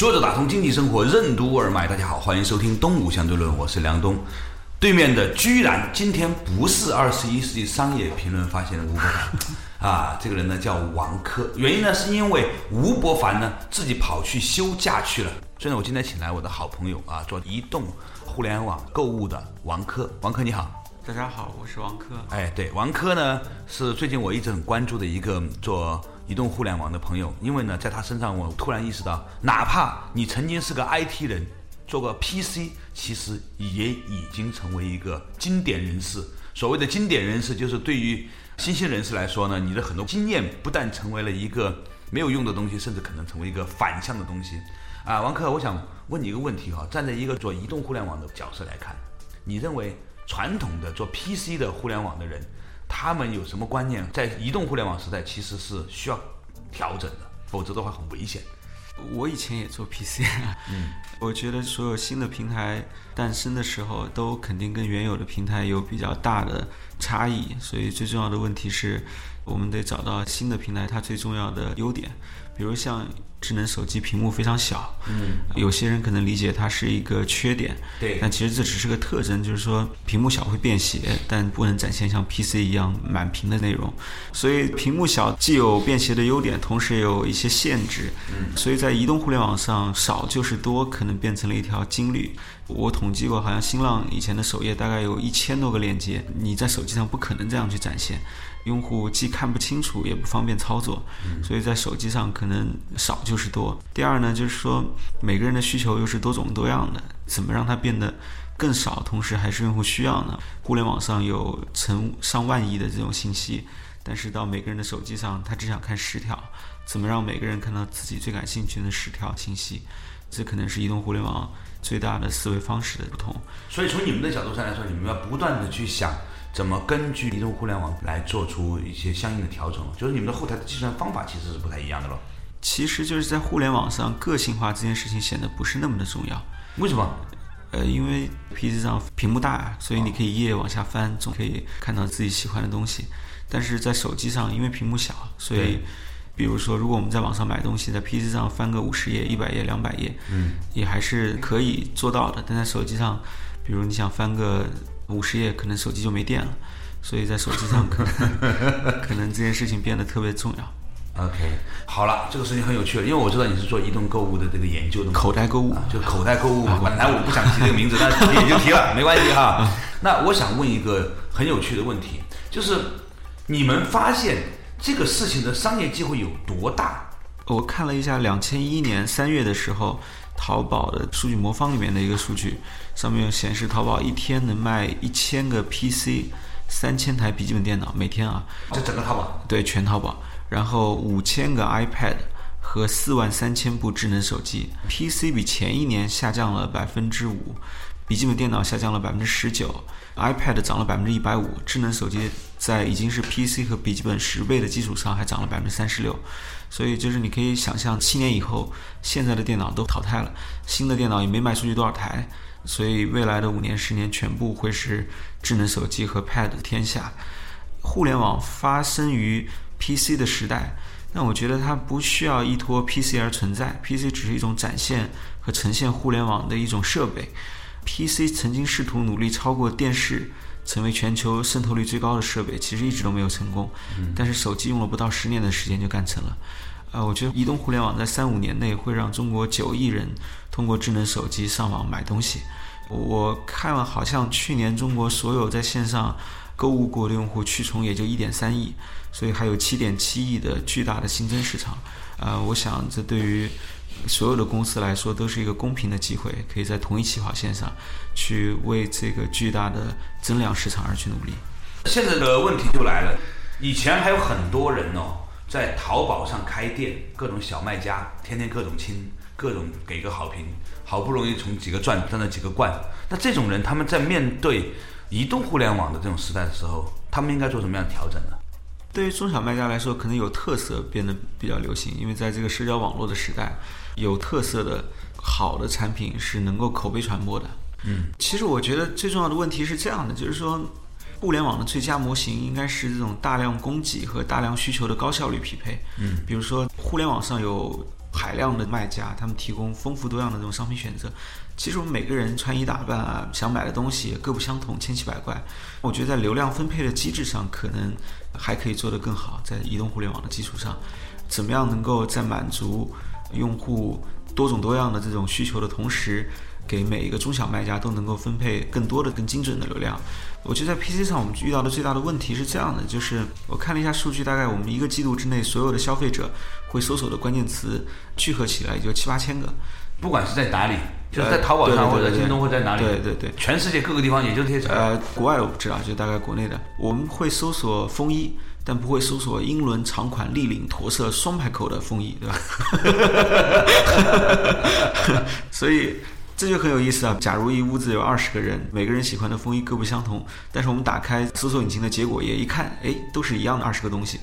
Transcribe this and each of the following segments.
坐着打通经济生活任督二脉，大家好，欢迎收听《东吴相对论》，我是梁东。对面的居然今天不是二十一世纪商业评论发现的吴伯凡 啊，这个人呢叫王珂。原因呢是因为吴伯凡呢自己跑去休假去了。所以呢，我今天请来我的好朋友啊，做移动互联网购物的王珂。王珂你好。大家好，我是王珂。哎，对，王珂呢是最近我一直很关注的一个做移动互联网的朋友，因为呢，在他身上我突然意识到，哪怕你曾经是个 IT 人，做个 PC，其实也已经成为一个经典人士。所谓的经典人士，就是对于新兴人士来说呢，你的很多经验不但成为了一个没有用的东西，甚至可能成为一个反向的东西。啊，王克，我想问你一个问题哈，站在一个做移动互联网的角色来看，你认为？传统的做 PC 的互联网的人，他们有什么观念？在移动互联网时代，其实是需要调整的，否则的话很危险。我以前也做 PC，嗯，我觉得所有新的平台诞生的时候，都肯定跟原有的平台有比较大的差异，所以最重要的问题是，我们得找到新的平台它最重要的优点，比如像。智能手机屏幕非常小，嗯，有些人可能理解它是一个缺点，对，但其实这只是个特征，就是说屏幕小会便携，但不能展现像 PC 一样满屏的内容。所以屏幕小既有便携的优点，同时也有一些限制。嗯，所以在移动互联网上，少就是多，可能变成了一条金律。我统计过，好像新浪以前的首页大概有一千多个链接，你在手机上不可能这样去展现。用户既看不清楚，也不方便操作，所以在手机上可能少就就是多。第二呢，就是说每个人的需求又是多种多样的，怎么让它变得更少，同时还是用户需要呢？互联网上有成上万亿的这种信息，但是到每个人的手机上，他只想看十条，怎么让每个人看到自己最感兴趣的十条信息？这可能是移动互联网最大的思维方式的不同。所以从你们的角度上来说，你们要不断的去想。怎么根据移动互联网来做出一些相应的调整？就是你们的后台的计算方法其实是不太一样的咯。其实就是在互联网上，个性化这件事情显得不是那么的重要。为什么？呃，因为 PC 上屏幕大，所以你可以一页往下翻，总可以看到自己喜欢的东西。但是在手机上，因为屏幕小，所以，比如说，如果我们在网上买东西，在 PC 上翻个五十页、一百页、两百页，嗯，也还是可以做到的。但在手机上，比如你想翻个。五十页可能手机就没电了，所以在手机上可能 可能这件事情变得特别重要。OK，好了，这个事情很有趣了，因为我知道你是做移动购物的这个研究的，口袋购物，就口袋购物嘛。本来我不想提这个名字，但是也就提了，没关系哈。那我想问一个很有趣的问题，就是你们发现这个事情的商业机会有多大？我看了一下，两千一年三月的时候。淘宝的数据魔方里面的一个数据，上面显示淘宝一天能卖一千个 PC，三千台笔记本电脑，每天啊，这整个淘宝？对，全淘宝。然后五千个 iPad 和四万三千部智能手机，PC 比前一年下降了百分之五，笔记本电脑下降了百分之十九，iPad 涨了百分之一百五，智能手机在已经是 PC 和笔记本十倍的基础上还涨了百分之三十六。所以就是你可以想象，七年以后，现在的电脑都淘汰了，新的电脑也没卖出去多少台，所以未来的五年、十年全部会是智能手机和 Pad 的天下。互联网发生于 PC 的时代，那我觉得它不需要依托 PC 而存在，PC 只是一种展现和呈现互联网的一种设备。PC 曾经试图努力超过电视。成为全球渗透率最高的设备，其实一直都没有成功。但是手机用了不到十年的时间就干成了。呃，我觉得移动互联网在三五年内会让中国九亿人通过智能手机上网买东西。我看了，好像去年中国所有在线上购物过的用户去重也就一点三亿，所以还有七点七亿的巨大的新增市场。呃，我想这对于。所有的公司来说都是一个公平的机会，可以在同一起跑线上，去为这个巨大的增量市场而去努力。现在的问题就来了，以前还有很多人哦，在淘宝上开店，各种小卖家，天天各种亲，各种给个好评，好不容易从几个钻赚了几个冠。那这种人，他们在面对移动互联网的这种时代的时候，他们应该做什么样的调整呢？对于中小卖家来说，可能有特色变得比较流行，因为在这个社交网络的时代，有特色的好的产品是能够口碑传播的。嗯，其实我觉得最重要的问题是这样的，就是说，互联网的最佳模型应该是这种大量供给和大量需求的高效率匹配。嗯，比如说互联网上有海量的卖家，他们提供丰富多样的这种商品选择。其实我们每个人穿衣打扮啊，想买的东西各不相同，千奇百怪。我觉得在流量分配的机制上，可能还可以做得更好。在移动互联网的基础上，怎么样能够在满足用户多种多样的这种需求的同时，给每一个中小卖家都能够分配更多的、更精准的流量？我觉得在 PC 上我们遇到的最大的问题是这样的，就是我看了一下数据，大概我们一个季度之内，所有的消费者会搜索的关键词聚合起来也就七八千个。不管是在哪里，就是在淘宝上或者京东或者在哪里，对对对，全世界各个地方也就这些。呃，国外我不知道，就大概国内的，我们会搜索风衣，但不会搜索英伦长款立领驼色双排扣的风衣，对吧？所以这就很有意思啊。假如一屋子有二十个人，每个人喜欢的风衣各不相同，但是我们打开搜索引擎的结果页一看，哎，都是一样的二十个东西。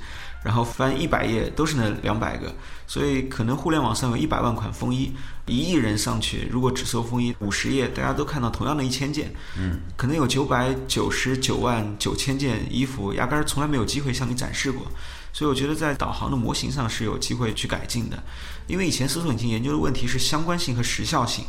然后翻一百页都是那两百个，所以可能互联网上有一百万款风衣，一亿人上去，如果只搜风衣五十页，大家都看到同样的一千件，嗯，可能有九百九十九万九千件衣服，压根儿从来没有机会向你展示过，所以我觉得在导航的模型上是有机会去改进的，因为以前搜索引擎研究的问题是相关性和时效性。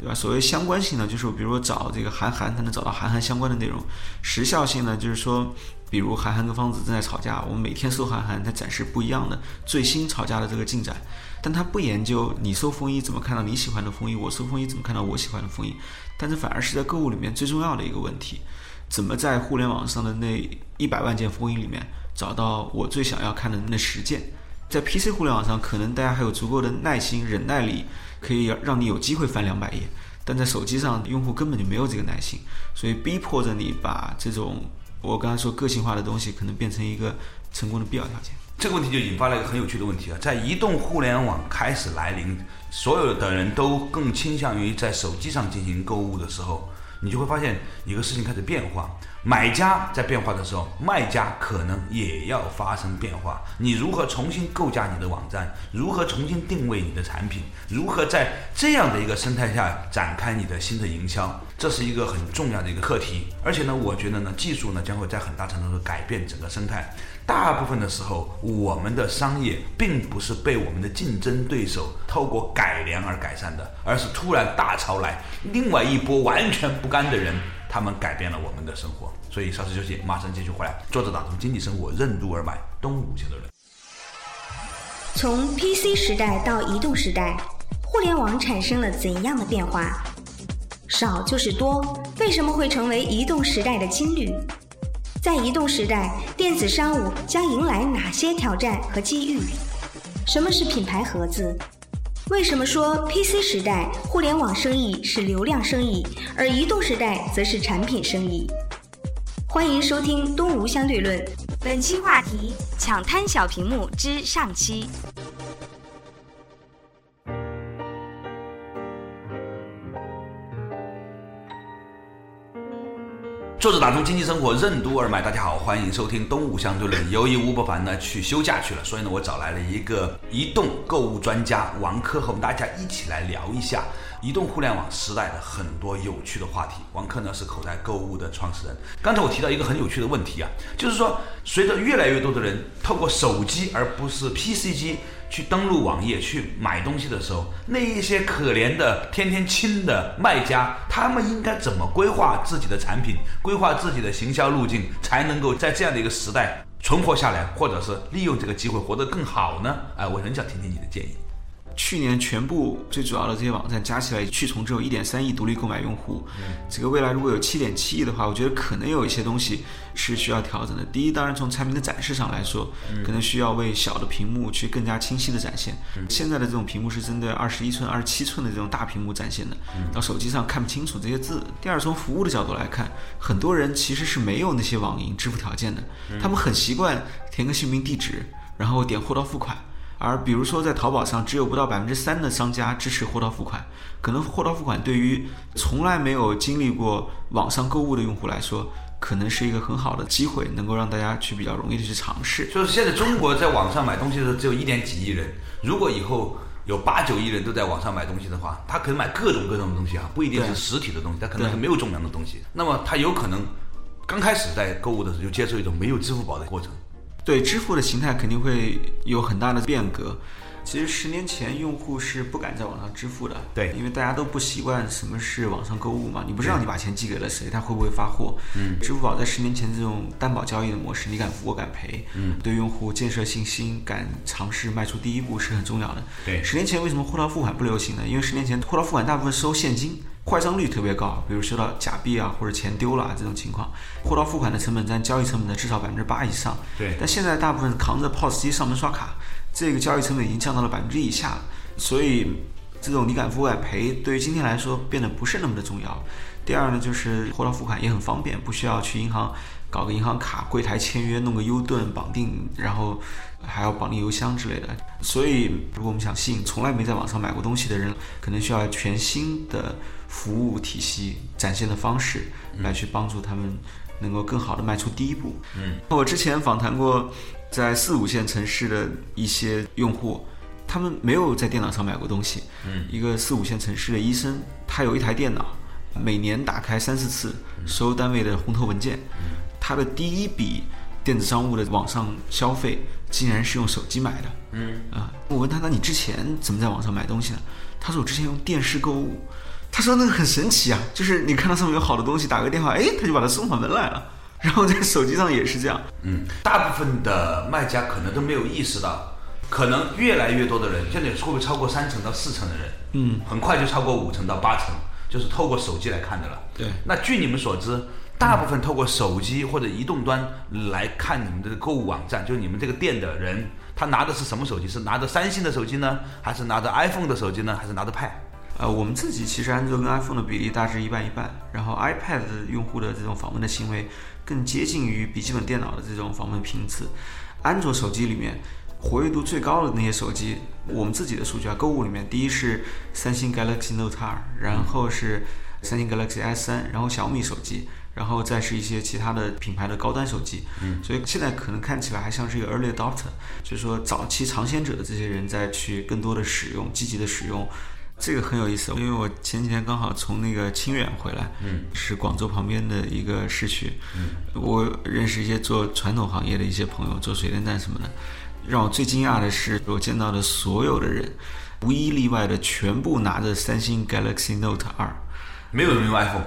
对吧？所谓相关性呢，就是比如说找这个韩寒，他能找到韩寒相关的内容；时效性呢，就是说，比如韩寒跟方子正在吵架，我们每天搜韩寒，他展示不一样的最新吵架的这个进展。但他不研究你搜风衣怎么看到你喜欢的风衣，我搜风衣怎么看到我喜欢的风衣。但是反而是在购物里面最重要的一个问题：怎么在互联网上的那一百万件风衣里面找到我最想要看的那十件？在 PC 互联网上，可能大家还有足够的耐心、忍耐力。可以让你有机会翻两百页，但在手机上，用户根本就没有这个耐心，所以逼迫着你把这种我刚才说个性化的东西，可能变成一个成功的必要条件。这个问题就引发了一个很有趣的问题啊，在移动互联网开始来临，所有的人都更倾向于在手机上进行购物的时候，你就会发现一个事情开始变化。买家在变化的时候，卖家可能也要发生变化。你如何重新构架你的网站？如何重新定位你的产品？如何在这样的一个生态下展开你的新的营销？这是一个很重要的一个课题。而且呢，我觉得呢，技术呢将会在很大程度上改变整个生态。大部分的时候，我们的商业并不是被我们的竞争对手透过改良而改善的，而是突然大潮来，另外一波完全不甘的人。他们改变了我们的生活，所以稍事休息，马上继续回来。作者打通经济生活任督二脉，东吴相对论。从 PC 时代到移动时代，互联网产生了怎样的变化？少就是多，为什么会成为移动时代的金律？在移动时代，电子商务将迎来哪些挑战和机遇？什么是品牌盒子？为什么说 PC 时代互联网生意是流量生意，而移动时代则是产品生意？欢迎收听《东吴相对论》，本期话题：抢滩小屏幕之上期。作者打通经济生活任督二脉，大家好，欢迎收听东吴相对论。由于吴伯凡呢去休假去了，所以呢我找来了一个移动购物专家王珂，和我们大家一起来聊一下移动互联网时代的很多有趣的话题。王珂呢是口袋购物的创始人。刚才我提到一个很有趣的问题啊，就是说随着越来越多的人透过手机而不是 PC 机。去登录网页去买东西的时候，那一些可怜的天天亲的卖家，他们应该怎么规划自己的产品，规划自己的行销路径，才能够在这样的一个时代存活下来，或者是利用这个机会活得更好呢？哎，我很想听听你的建议。去年全部最主要的这些网站加起来，去从只有一点三亿独立购买用户。这个未来如果有七点七亿的话，我觉得可能有一些东西是需要调整的。第一，当然从产品的展示上来说，可能需要为小的屏幕去更加清晰的展现。现在的这种屏幕是针对二十一寸、二十七寸的这种大屏幕展现的，到手机上看不清楚这些字。第二，从服务的角度来看，很多人其实是没有那些网银支付条件的，他们很习惯填个姓名地址。然后点货到付款。而比如说在淘宝上，只有不到百分之三的商家支持货到付款，可能货到付款对于从来没有经历过网上购物的用户来说，可能是一个很好的机会，能够让大家去比较容易的去尝试。就是现在中国在网上买东西的只有一点几亿人，如果以后有八九亿人都在网上买东西的话，他可能买各种各种的东西啊，不一定是实体的东西，他可能是没有重量的东西。那么他有可能刚开始在购物的时候就接受一种没有支付宝的过程。对支付的形态肯定会有很大的变革。其实十年前用户是不敢在网上支付的，对因为大家都不习惯什么是网上购物嘛，你不知道你把钱寄给了谁，他会不会发货。嗯，支付宝在十年前这种担保交易的模式，你敢付我敢赔，嗯，对用户建设信心，敢尝试迈出第一步是很重要的。对十年前为什么货到付款不流行呢？因为十年前货到付款大部分收现金。坏账率特别高，比如收到假币啊或者钱丢了啊这种情况，货到付款的成本占交易成本的至少百分之八以上。对但现在大部分扛着 POS 机上门刷卡，这个交易成本已经降到了百分之一以下了，所以这种你敢付我敢赔，对于今天来说变得不是那么的重要。第二呢，就是货到付款也很方便，不需要去银行搞个银行卡、柜台签约、弄个 U 盾绑定，然后还要绑定邮箱之类的。所以，如果我们想吸引从来没在网上买过东西的人，可能需要全新的服务体系展现的方式来去帮助他们能够更好的迈出第一步。嗯，我之前访谈过在四五线城市的一些用户。他们没有在电脑上买过东西。嗯，一个四五线城市的医生，他有一台电脑，每年打开三四次，收单位的红头文件。他的第一笔电子商务的网上消费，竟然是用手机买的。嗯啊，我问他，那你之前怎么在网上买东西呢？他说我之前用电视购物。他说那个很神奇啊，就是你看到上面有好的东西，打个电话，哎，他就把它送上门来了。然后在手机上也是这样。嗯，大部分的卖家可能都没有意识到，可能越来越多的人，现在会不会超过三成到四成的人？嗯，很快就超过五成到八成，就是透过手机来看的了。对那据你们所知，大部分透过手机或者移动端来看你们的购物网站，就是你们这个店的人，他拿的是什么手机？是拿着三星的手机呢，还是拿着 iPhone 的手机呢，还是拿着 Pad？呃，我们自己其实安卓跟 iPhone 的比例大致一半一半，然后 iPad 用户的这种访问的行为更接近于笔记本电脑的这种访问频次。安卓手机里面活跃度最高的那些手机，我们自己的数据啊，购物里面第一是三星 Galaxy Note 2，然后是三星 Galaxy S 3，然后小米手机，然后再是一些其他的品牌的高端手机。嗯，所以现在可能看起来还像是一个 early adopter，就是说早期尝鲜者的这些人在去更多的使用，积极的使用。这个很有意思，因为我前几天刚好从那个清远回来，嗯，是广州旁边的一个市区，嗯，我认识一些做传统行业的一些朋友，做水电站什么的。让我最惊讶的是，我见到的所有的人，无一例外的全部拿着三星 Galaxy Note 二。没有人用 iPhone。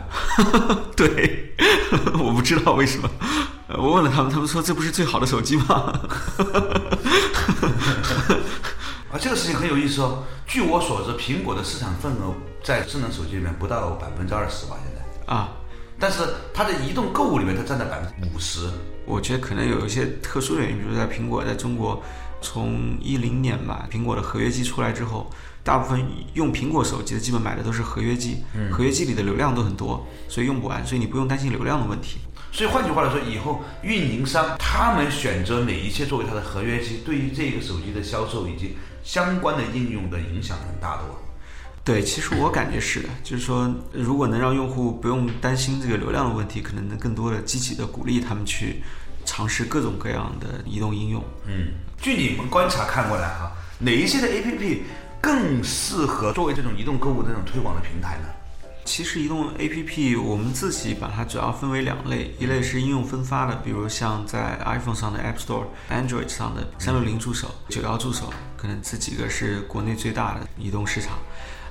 对，我不知道为什么。呃我问了他们，他们说这不是最好的手机吗？啊，这个事情很有意思哦。据我所知，苹果的市场份额在智能手机里面不到百分之二十吧，现在。啊，但是它的移动购物里面，它占到百分之五十。我觉得可能有一些特殊的原因，比如在苹果在中国，从一零年吧，苹果的合约机出来之后，大部分用苹果手机的基本买的都是合约机，合约机里的流量都很多，所以用不完，所以你不用担心流量的问题。所以换句话来说，以后运营商他们选择哪一些作为它的合约机，对于这个手机的销售以及相关的应用的影响很大的哦。对，其实我感觉是的，就是说，如果能让用户不用担心这个流量的问题，可能能更多的积极的鼓励他们去尝试各种各样的移动应用。嗯，据你们观察看过来哈，哪一些的 APP 更适合作为这种移动购物的这种推广的平台呢？其实移动 APP 我们自己把它主要分为两类，一类是应用分发的，比如像在 iPhone 上的 App Store、Android 上的三六零助手、九幺助手，可能这几个是国内最大的移动市场。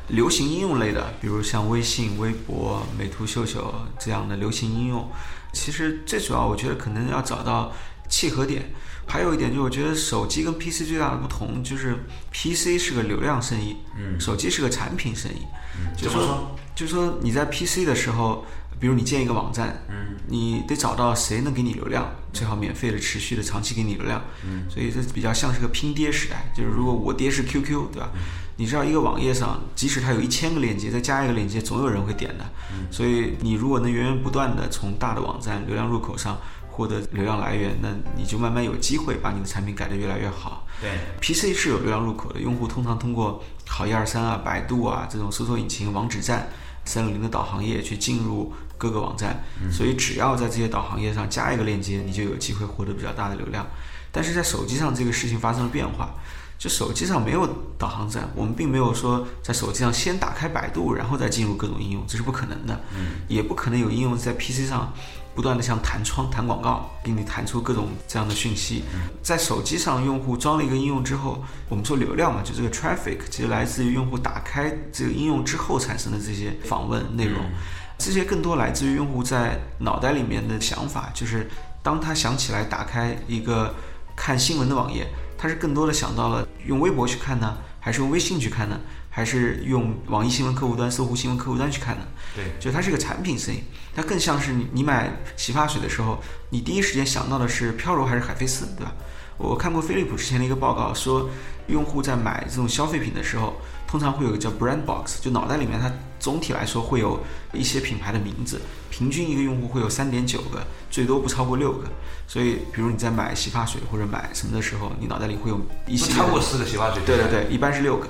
流行应用类的，比如像微信、微博、美图秀秀这样的流行应用，其实最主要我觉得可能要找到契合点。还有一点就是，我觉得手机跟 PC 最大的不同就是 PC 是个流量生意，嗯，手机是个产品生意。嗯，就是说就是说你在 PC 的时候，比如你建一个网站，嗯，你得找到谁能给你流量，最好免费的、持续的、长期给你流量。嗯，所以这比较像是个拼爹时代，就是如果我爹是 QQ，对吧？你知道一个网页上，即使它有一千个链接，再加一个链接，总有人会点的。所以你如果能源源不断的从大的网站流量入口上获得流量来源，那你就慢慢有机会把你的产品改得越来越好。对，PC 是有流量入口的，用户通常通过好一二三啊、百度啊这种搜索引擎、网址站、三六零的导航页去进入各个网站，所以只要在这些导航页上加一个链接，你就有机会获得比较大的流量。但是在手机上，这个事情发生了变化。就手机上没有导航站，我们并没有说在手机上先打开百度，然后再进入各种应用，这是不可能的。嗯，也不可能有应用在 PC 上不断的像弹窗、弹广告，给你弹出各种这样的讯息。在手机上，用户装了一个应用之后，我们说流量嘛，就这个 traffic，其实来自于用户打开这个应用之后产生的这些访问内容，这些更多来自于用户在脑袋里面的想法，就是当他想起来打开一个看新闻的网页。他是更多的想到了用微博去看呢，还是用微信去看呢，还是用网易新闻客户端、搜狐新闻客户端去看呢？对，就它是个产品生意，它更像是你你买洗发水的时候，你第一时间想到的是飘柔还是海飞丝，对吧？我看过飞利浦之前的一个报告，说用户在买这种消费品的时候，通常会有个叫 brand box，就脑袋里面它总体来说会有一些品牌的名字，平均一个用户会有三点九个，最多不超过六个。所以，比如你在买洗发水或者买什么的时候，你脑袋里会有一些超过四个洗发水。对对对，一般是六个。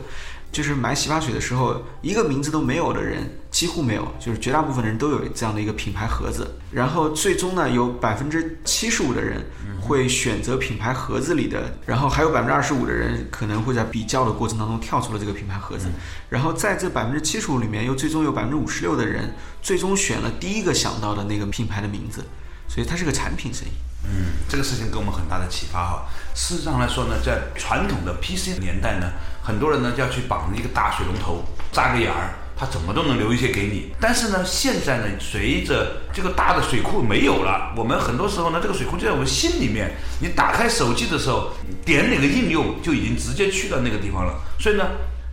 就是买洗发水的时候，一个名字都没有的人几乎没有，就是绝大部分的人都有这样的一个品牌盒子。然后最终呢，有百分之七十五的人会选择品牌盒子里的，然后还有百分之二十五的人可能会在比较的过程当中跳出了这个品牌盒子。然后在这百分之七十五里面，又最终有百分之五十六的人最终选了第一个想到的那个品牌的名字。所以它是个产品生意。嗯，这个事情给我们很大的启发哈。事实上来说呢，在传统的 PC 年代呢，很多人呢就要去绑一个大水龙头，扎个眼儿，他怎么都能留一些给你。但是呢，现在呢，随着这个大的水库没有了，我们很多时候呢，这个水库就在我们心里面。你打开手机的时候，点哪个应用，就已经直接去到那个地方了。所以呢，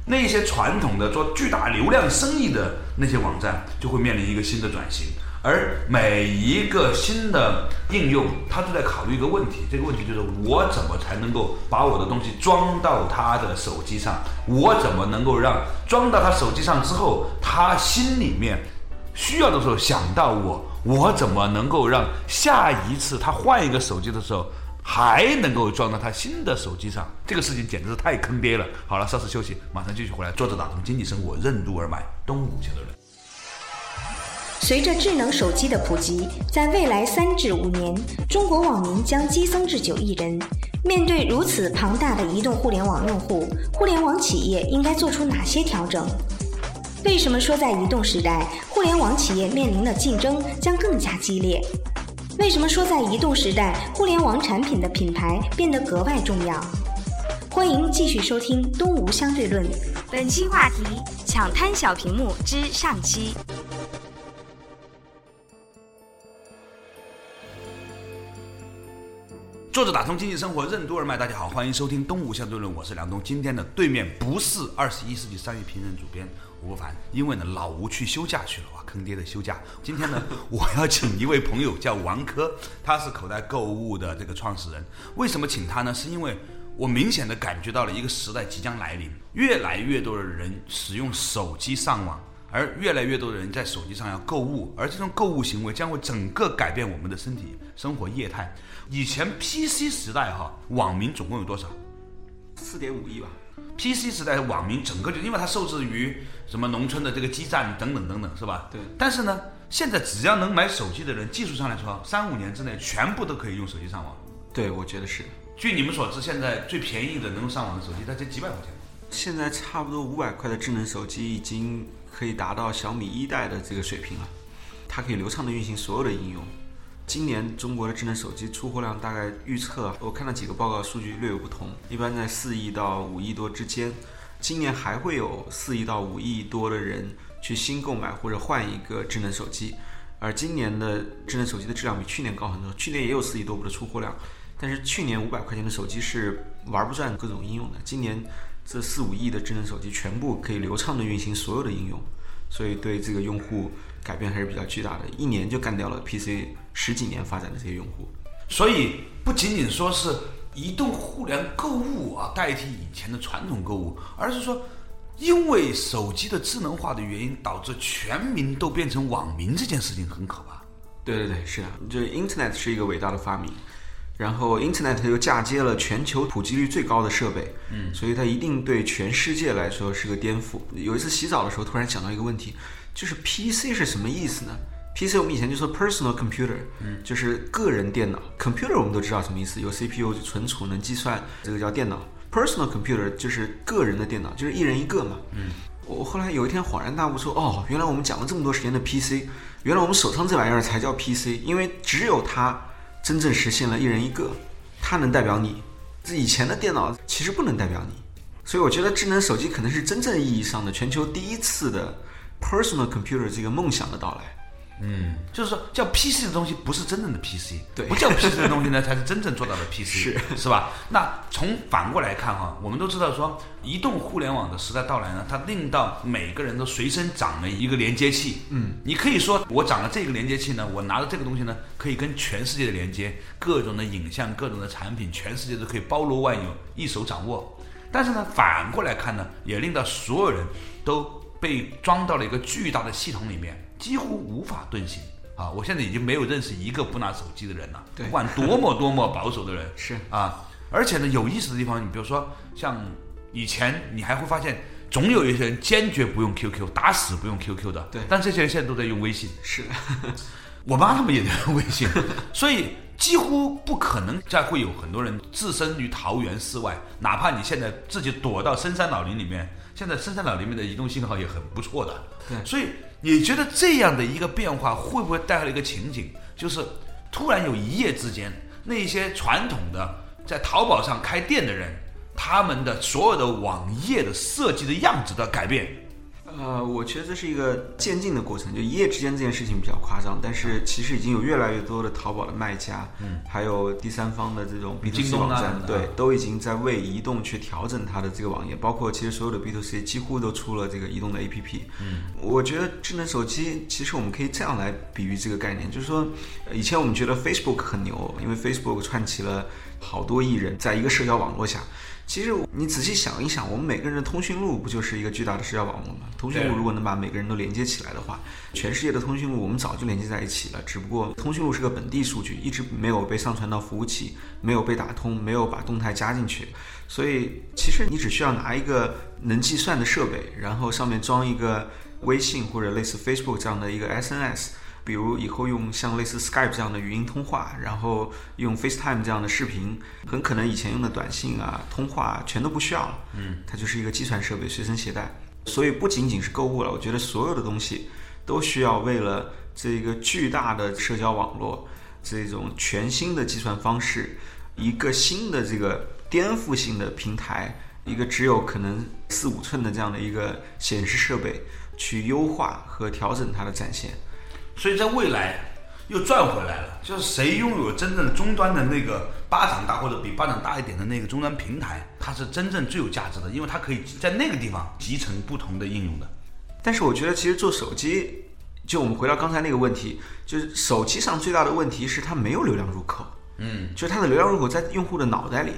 那些传统的做巨大流量生意的那些网站，就会面临一个新的转型。而每一个新的应用，它都在考虑一个问题，这个问题就是我怎么才能够把我的东西装到他的手机上？我怎么能够让装到他手机上之后，他心里面需要的时候想到我？我怎么能够让下一次他换一个手机的时候，还能够装到他新的手机上？这个事情简直是太坑爹了！好了，稍事休息，马上继续回来。坐着打通经济生活任督二脉，东吴相对论。随着智能手机的普及，在未来三至五年，中国网民将激增至九亿人。面对如此庞大的移动互联网用户，互联网企业应该做出哪些调整？为什么说在移动时代，互联网企业面临的竞争将更加激烈？为什么说在移动时代，互联网产品的品牌变得格外重要？欢迎继续收听《东吴相对论》，本期话题：抢滩小屏幕之上期。作者打通经济生活任督二脉，大家好，欢迎收听东吴相对论，我是梁东。今天的对面不是二十一世纪商业评论主编吴凡，因为呢老吴去休假去了哇，坑爹的休假。今天呢，我要请一位朋友叫王珂，他是口袋购物的这个创始人。为什么请他呢？是因为我明显的感觉到了一个时代即将来临，越来越多的人使用手机上网。而越来越多的人在手机上要购物，而这种购物行为将会整个改变我们的身体生活业态。以前 PC 时代哈，网民总共有多少？四点五亿吧。PC 时代网民整个就因为它受制于什么农村的这个基站等等等等，是吧？对。但是呢，现在只要能买手机的人，技术上来说，三五年之内全部都可以用手机上网。对，我觉得是。据你们所知，现在最便宜的能够上网的手机，它才几百块钱。现在差不多五百块的智能手机已经。可以达到小米一代的这个水平了，它可以流畅的运行所有的应用。今年中国的智能手机出货量大概预测，我看了几个报告，数据略有不同，一般在四亿到五亿多之间。今年还会有四亿到五亿多的人去新购买或者换一个智能手机，而今年的智能手机的质量比去年高很多。去年也有四亿多部的出货量，但是去年五百块钱的手机是玩不转各种应用的，今年。这四五亿的智能手机全部可以流畅的运行所有的应用，所以对这个用户改变还是比较巨大的。一年就干掉了 PC 十几年发展的这些用户。所以不仅仅说是移动互联购物啊代替以前的传统购物，而是说因为手机的智能化的原因，导致全民都变成网民这件事情很可怕。对对对，是的，就是 Internet 是一个伟大的发明，然后 Internet 又嫁接了全球普及率最高的设备，嗯，所以它一定对全世界来说是个颠覆。有一次洗澡的时候，突然想到一个问题，就是 PC 是什么意思呢？PC 我们以前就说 personal computer，嗯，就是个人电脑。computer 我们都知道什么意思，有 CPU 存储能计算，这个叫电脑。personal computer 就是个人的电脑，就是一人一个嘛。嗯，我后来有一天恍然大悟，说哦，原来我们讲了这么多时间的 PC，原来我们手上这玩意儿才叫 PC，因为只有它真正实现了一人一个，它能代表你。这以前的电脑其实不能代表你，所以我觉得智能手机可能是真正意义上的全球第一次的 personal computer 这个梦想的到来。嗯，就是说叫 PC 的东西不是真正的 PC，对不叫 PC 的东西呢才是真正做到的 PC，是是吧？那从反过来看哈，我们都知道说，移动互联网的时代到来呢，它令到每个人都随身长了一个连接器。嗯，你可以说我长了这个连接器呢，我拿着这个东西呢，可以跟全世界的连接，各种的影像、各种的产品，全世界都可以包罗万有，一手掌握。但是呢，反过来看呢，也令到所有人都被装到了一个巨大的系统里面，几乎无法遁形。啊！我现在已经没有认识一个不拿手机的人了，对。不管多么多么保守的人，是。啊。而且呢，有意思的地方，你比如说像以前，你还会发现，总有一些人坚决不用 QQ，打死不用 QQ 的，对。但这些人现在都在用微信，是，我妈他们也在用微信，所以几乎不可能再会有很多人置身于桃源世外，哪怕你现在自己躲到深山老林里面，现在深山老林里面的移动信号也很不错的。对。所以你觉得这样的一个变化会不会带来一个情景，就是突然有一夜之间，那些传统的在淘宝上开店的人，他们的所有的网页的设计的样子的改变？呃，我觉得这是一个渐进的过程，就一夜之间这件事情比较夸张，但是其实已经有越来越多的淘宝的卖家，嗯，还有第三方的这种 B to 京 C 网站对，都已经在为移动去调整它的这个网页，包括其实所有的 B to C 几乎都出了这个移动的 APP。嗯，我觉得智能手机其实我们可以这样来比喻这个概念，就是说，呃以前我们觉得 Facebook 很牛，因为 Facebook 串起了好多艺人在一个社交网络下。其实你仔细想一想，我们每个人的通讯录不就是一个巨大的社交网络吗？通讯录如果能把每个人都连接起来的话，全世界的通讯录我们早就连接在一起了。只不过通讯录是个本地数据，一直没有被上传到服务器，没有被打通，没有把动态加进去。所以其实你只需要拿一个能计算的设备，然后上面装一个微信或者类似 Facebook 这样的一个 SNS。比如以后用像类似 Skype 这样的语音通话，然后用 FaceTime 这样的视频，很可能以前用的短信啊、通话全都不需要了。嗯，它就是一个计算设备，随身携带。所以不仅仅是购物了，我觉得所有的东西都需要为了这个巨大的社交网络、这种全新的计算方式、一个新的这个颠覆性的平台、一个只有可能四五寸的这样的一个显示设备，去优化和调整它的展现。所以在未来又赚回来了，就是谁拥有真正终端的那个巴掌大或者比巴掌大一点的那个终端平台，它是真正最有价值的，因为它可以在那个地方集成不同的应用的。但是我觉得，其实做手机，就我们回到刚才那个问题，就是手机上最大的问题是它没有流量入口，嗯，就是它的流量入口在用户的脑袋里。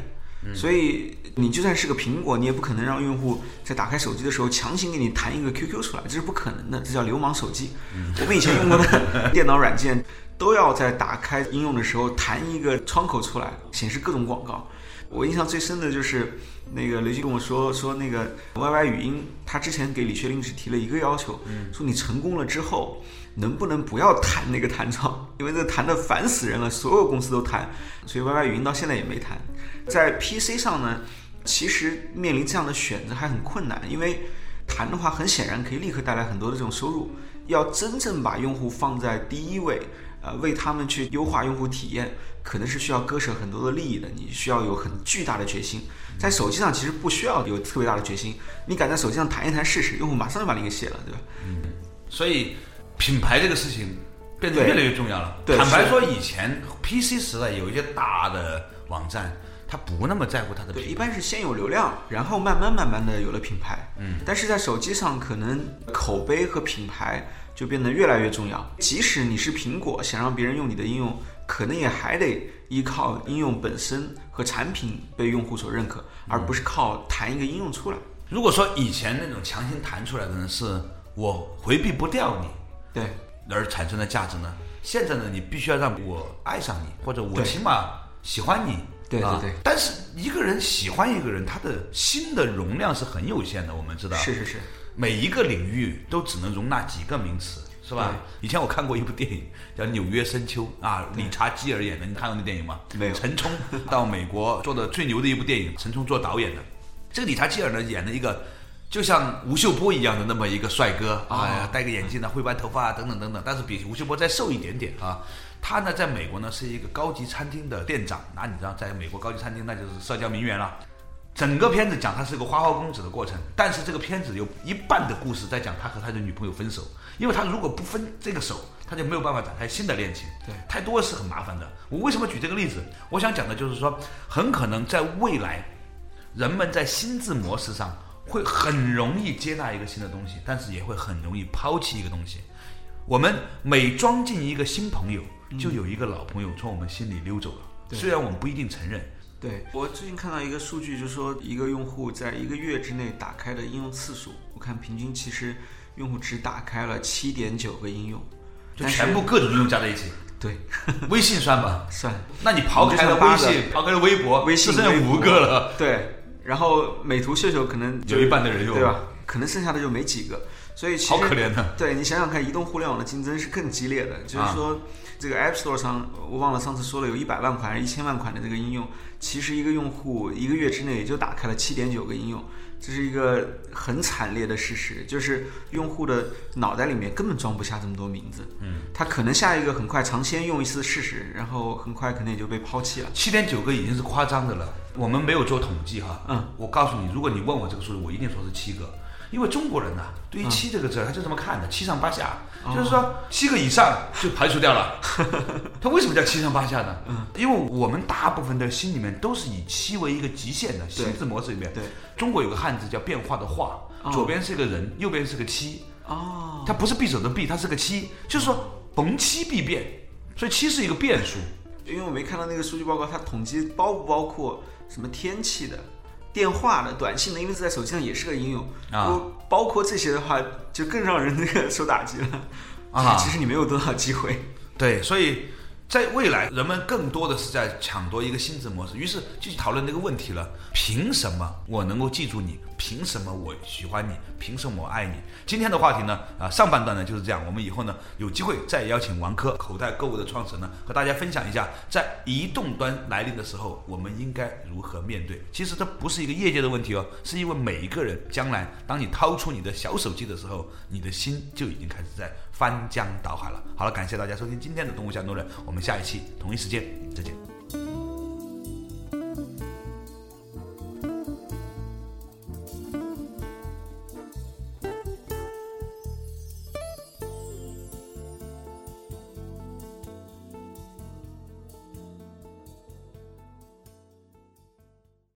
所以你就算是个苹果，你也不可能让用户在打开手机的时候强行给你弹一个 QQ 出来，这是不可能的，这叫流氓手机。我们以前用过的 电脑软件，都要在打开应用的时候弹一个窗口出来，显示各种广告。我印象最深的就是那个雷军跟我说说那个 YY 语音，他之前给李学林只提了一个要求，说你成功了之后，能不能不要谈那个弹窗，因为这谈的烦死人了，所有公司都弹，所以 YY 语音到现在也没弹。在 PC 上呢，其实面临这样的选择还很困难，因为弹的话很显然可以立刻带来很多的这种收入，要真正把用户放在第一位。呃，为他们去优化用户体验，可能是需要割舍很多的利益的。你需要有很巨大的决心，在手机上其实不需要有特别大的决心，你敢在手机上弹一弹试试，用户马上就把你给卸了，对吧？嗯所以品牌这个事情变得越来越重要了。坦白说，以前 PC 时代有一些大的网站，它不那么在乎它的对，一。般是先有流量，然后慢慢慢慢的有了品牌。嗯，但是在手机上，可能口碑和品牌就变得越来越重要。即使你是苹果，想让别人用你的应用，可能也还得依靠应用本身和产品被用户所认可，而不是靠弹一个应用出来。如果说以前那种强行弹出来的呢，是我回避不掉你，对，而产生的价值呢？现在呢，你必须要让我爱上你，或者我起码喜欢你。啊对对对但是一个人喜欢一个人，他的心的容量是很有限的，我们知道。是是是，每一个领域都只能容纳几个名词，是吧？以前我看过一部电影叫《纽约深秋》啊，理查基尔演的，你看过那电影吗？没有陈冲 到美国做的最牛的一部电影，陈冲做导演的。这个理查基尔呢，演了一个就像吴秀波一样的那么一个帅哥，哎呀，戴个眼镜呢，会白头发啊，等等等等，但是比吴秀波再瘦一点点啊。他呢，在美国呢是一个高级餐厅的店长，那你知道，在美国高级餐厅那就是社交名媛了。整个片子讲他是个花花公子的过程，但是这个片子有一半的故事在讲他和他的女朋友分手，因为他如果不分这个手，他就没有办法展开新的恋情。对太多是很麻烦的。我为什么举这个例子？我想讲的就是说，很可能在未来，人们在心智模式上会很容易接纳一个新的东西，但是也会很容易抛弃一个东西。我们每装进一个新朋友，就有一个老朋友从我们心里溜走了。虽然我们不一定承认，对。我最近看到一个数据，就是说一个用户在一个月之内打开的应用次数，我看平均其实用户只打开了七点九个应用，就全部各种应用加在一起。对。微信算吧，算。那你刨开了微信，刨开了微博，微信只剩下五个了，对，然后美图秀秀可能有一半的人用。对吧？可能剩下的就没几个，所以其实好可怜的。对你想想看，移动互联网的竞争是更激烈的。就是说，这个 App Store 上，我忘了上次说了，有一百万款还是一千万款的这个应用，其实一个用户一个月之内也就打开了七点九个应用，这是一个很惨烈的事实。就是用户的脑袋里面根本装不下这么多名字，嗯，他可能下一个很快尝鲜用一次试试，然后很快可能也就被抛弃了。七点九个已经是夸张的了，我们没有做统计哈。嗯，我告诉你，如果你问我这个数字，我一定说是七个，因为中国人呐、对于七这个字，他就这么看的，七上八下，就是说七个以上就排除掉了。他为什么叫七上八下呢？嗯，因为我们大部分的心里面都是以七为一个极限的心智模式里面。对，中国有个汉字叫变化的化，左边是个人，右边是个七。哦，它不是匕首的匕，它是个七，就是说逢七必变，所以七是一个变数。因为我没看到那个数据报告，它统计包不包括什么天气的、电话的、短信的，因为在手机上也是个应用啊包括这些的话，就更让人那个受打击了。啊 其实你没有多少机会。对，所以在未来，人们更多的是在抢夺一个心智模式，于是就去讨论这个问题了：凭什么我能够记住你？凭什么我喜欢你？凭什么我爱你？今天的话题呢，啊，上半段呢就是这样。我们以后呢有机会再邀请王珂口袋购物的创始人呢，和大家分享一下，在移动端来临的时候，我们应该如何面对。其实这不是一个业界的问题哦，是因为每一个人将来，当你掏出你的小手机的时候，你的心就已经开始在翻江倒海了。好了，感谢大家收听今天的动物相对论，我们下一期同一时间再见。